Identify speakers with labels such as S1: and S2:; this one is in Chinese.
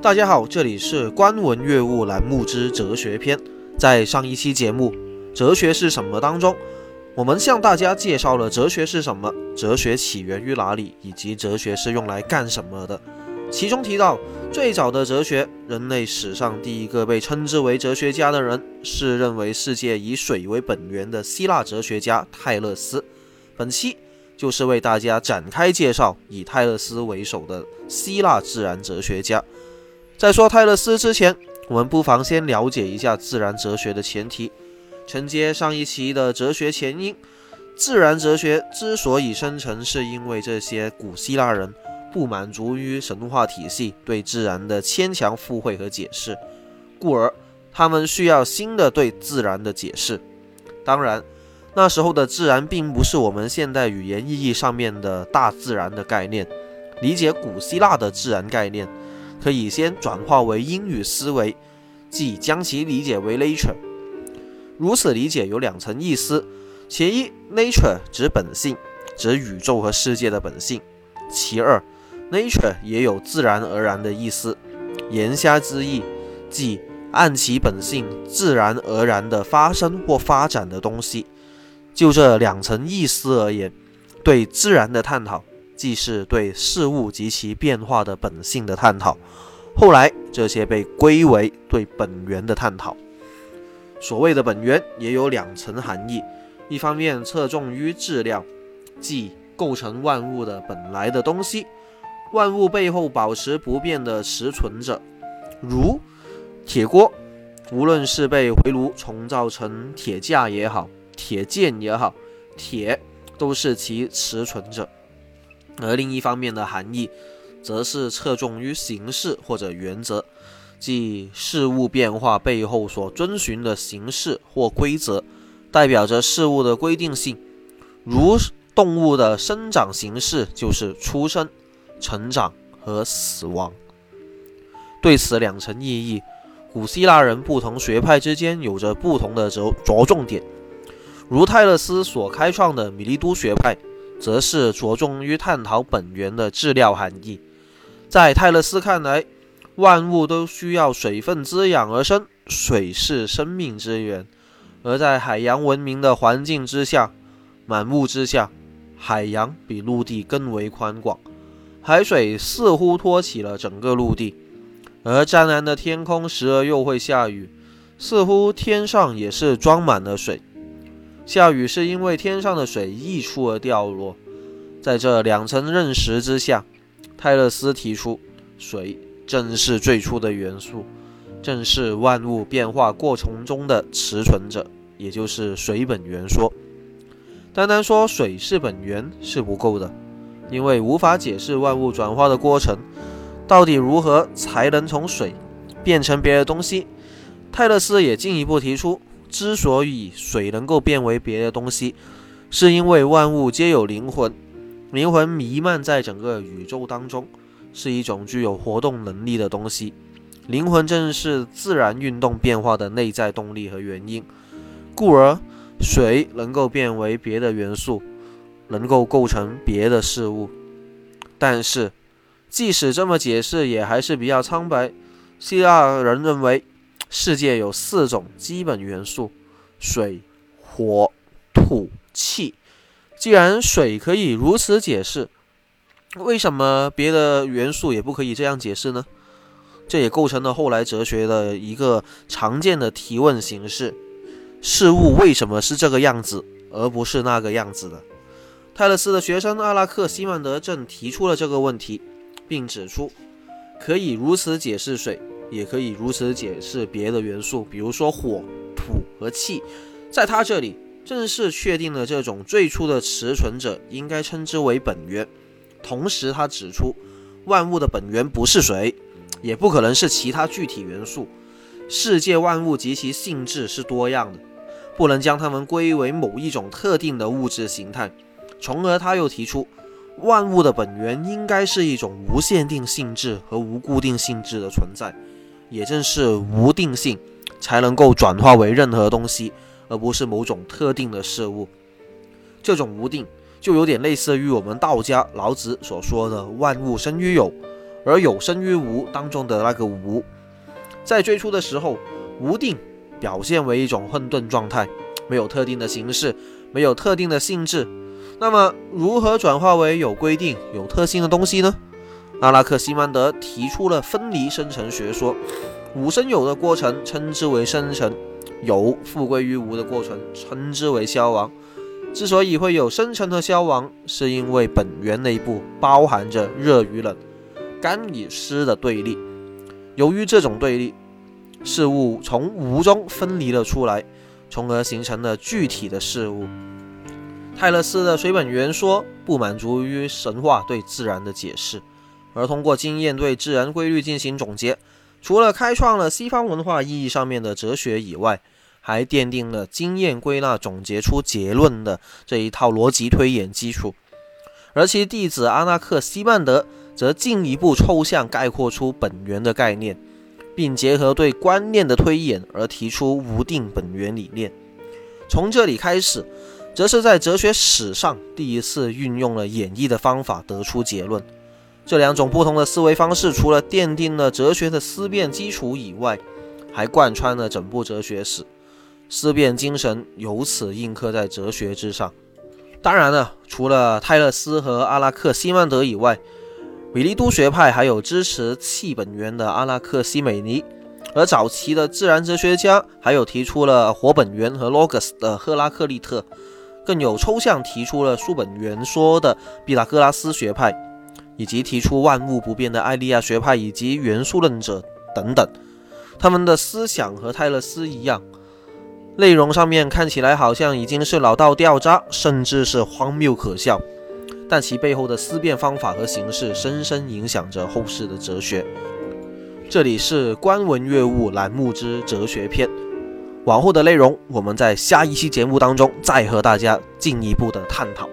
S1: 大家好，这里是观文阅物栏目之哲学篇。在上一期节目《哲学是什么》当中，我们向大家介绍了哲学是什么，哲学起源于哪里，以及哲学是用来干什么的。其中提到，最早的哲学，人类史上第一个被称之为哲学家的人，是认为世界以水为本源的希腊哲学家泰勒斯。本期就是为大家展开介绍以泰勒斯为首的希腊自然哲学家。在说泰勒斯之前，我们不妨先了解一下自然哲学的前提。承接上一期的哲学前因，自然哲学之所以生成，是因为这些古希腊人不满足于神话体系对自然的牵强附会和解释，故而他们需要新的对自然的解释。当然，那时候的自然并不是我们现代语言意义上面的大自然的概念。理解古希腊的自然概念。可以先转化为英语思维，即将其理解为 nature。如此理解有两层意思：其一，nature 指本性，指宇宙和世界的本性；其二，nature 也有自然而然的意思。言下之意，即按其本性自然而然的发生或发展的东西。就这两层意思而言，对自然的探讨。既是对事物及其变化的本性的探讨，后来这些被归为对本源的探讨。所谓的本源也有两层含义：一方面侧重于质量，即构成万物的本来的东西，万物背后保持不变的实存者，如铁锅，无论是被回炉重造成铁架也好，铁剑也好，铁都是其实存者。而另一方面的含义，则是侧重于形式或者原则，即事物变化背后所遵循的形式或规则，代表着事物的规定性。如动物的生长形式就是出生、成长和死亡。对此两层意义，古希腊人不同学派之间有着不同的着着重点。如泰勒斯所开创的米利都学派。则是着重于探讨本源的质料含义。在泰勒斯看来，万物都需要水分滋养而生，水是生命之源。而在海洋文明的环境之下，满目之下，海洋比陆地更为宽广，海水似乎托起了整个陆地。而湛蓝的天空时而又会下雨，似乎天上也是装满了水。下雨是因为天上的水溢出而掉落，在这两层认识之下，泰勒斯提出，水正是最初的元素，正是万物变化过程中的持存者，也就是水本源说。单单说水是本源是不够的，因为无法解释万物转化的过程，到底如何才能从水变成别的东西？泰勒斯也进一步提出。之所以水能够变为别的东西，是因为万物皆有灵魂，灵魂弥漫在整个宇宙当中，是一种具有活动能力的东西。灵魂正是自然运动变化的内在动力和原因，故而水能够变为别的元素，能够构成别的事物。但是，即使这么解释，也还是比较苍白。希腊人认为。世界有四种基本元素：水、火、土、气。既然水可以如此解释，为什么别的元素也不可以这样解释呢？这也构成了后来哲学的一个常见的提问形式：事物为什么是这个样子，而不是那个样子的？泰勒斯的学生阿拉克西曼德正提出了这个问题，并指出可以如此解释水。也可以如此解释别的元素，比如说火、土和气，在他这里正式确定了这种最初的持存者应该称之为本源。同时，他指出万物的本源不是水，也不可能是其他具体元素。世界万物及其性质是多样的，不能将它们归为某一种特定的物质形态。从而，他又提出万物的本源应该是一种无限定性质和无固定性质的存在。也正是无定性，才能够转化为任何东西，而不是某种特定的事物。这种无定，就有点类似于我们道家老子所说的“万物生于有，而有生于无当中的那个无，在最初的时候，无定表现为一种混沌状态，没有特定的形式，没有特定的性质。那么，如何转化为有规定、有特性的东西呢？阿拉克西曼德提出了分离生成学说，无生有的过程称之为生成，有复归于无的过程称之为消亡。之所以会有生成和消亡，是因为本源内部包含着热与冷。干与湿的对立，由于这种对立，事物从无中分离了出来，从而形成了具体的事物。泰勒斯的水本源说不满足于神话对自然的解释，而通过经验对自然规律进行总结。除了开创了西方文化意义上面的哲学以外，还奠定了经验归纳总结出结论的这一套逻辑推演基础。而其弟子阿纳克西曼德。则进一步抽象概括出本源的概念，并结合对观念的推演而提出无定本源理念。从这里开始，则是在哲学史上第一次运用了演绎的方法得出结论。这两种不同的思维方式，除了奠定了哲学的思辨基础以外，还贯穿了整部哲学史，思辨精神由此印刻在哲学之上。当然了，除了泰勒斯和阿拉克西曼德以外，米利都学派还有支持气本源的阿拉克西美尼，而早期的自然哲学家还有提出了火本源和 logos 的赫拉克利特，更有抽象提出了书本源说的毕达哥拉斯学派，以及提出万物不变的艾利亚学派以及元素论者等等。他们的思想和泰勒斯一样，内容上面看起来好像已经是老道掉渣，甚至是荒谬可笑。但其背后的思辨方法和形式，深深影响着后世的哲学。这里是观文阅物栏目之哲学篇，往后的内容，我们在下一期节目当中再和大家进一步的探讨。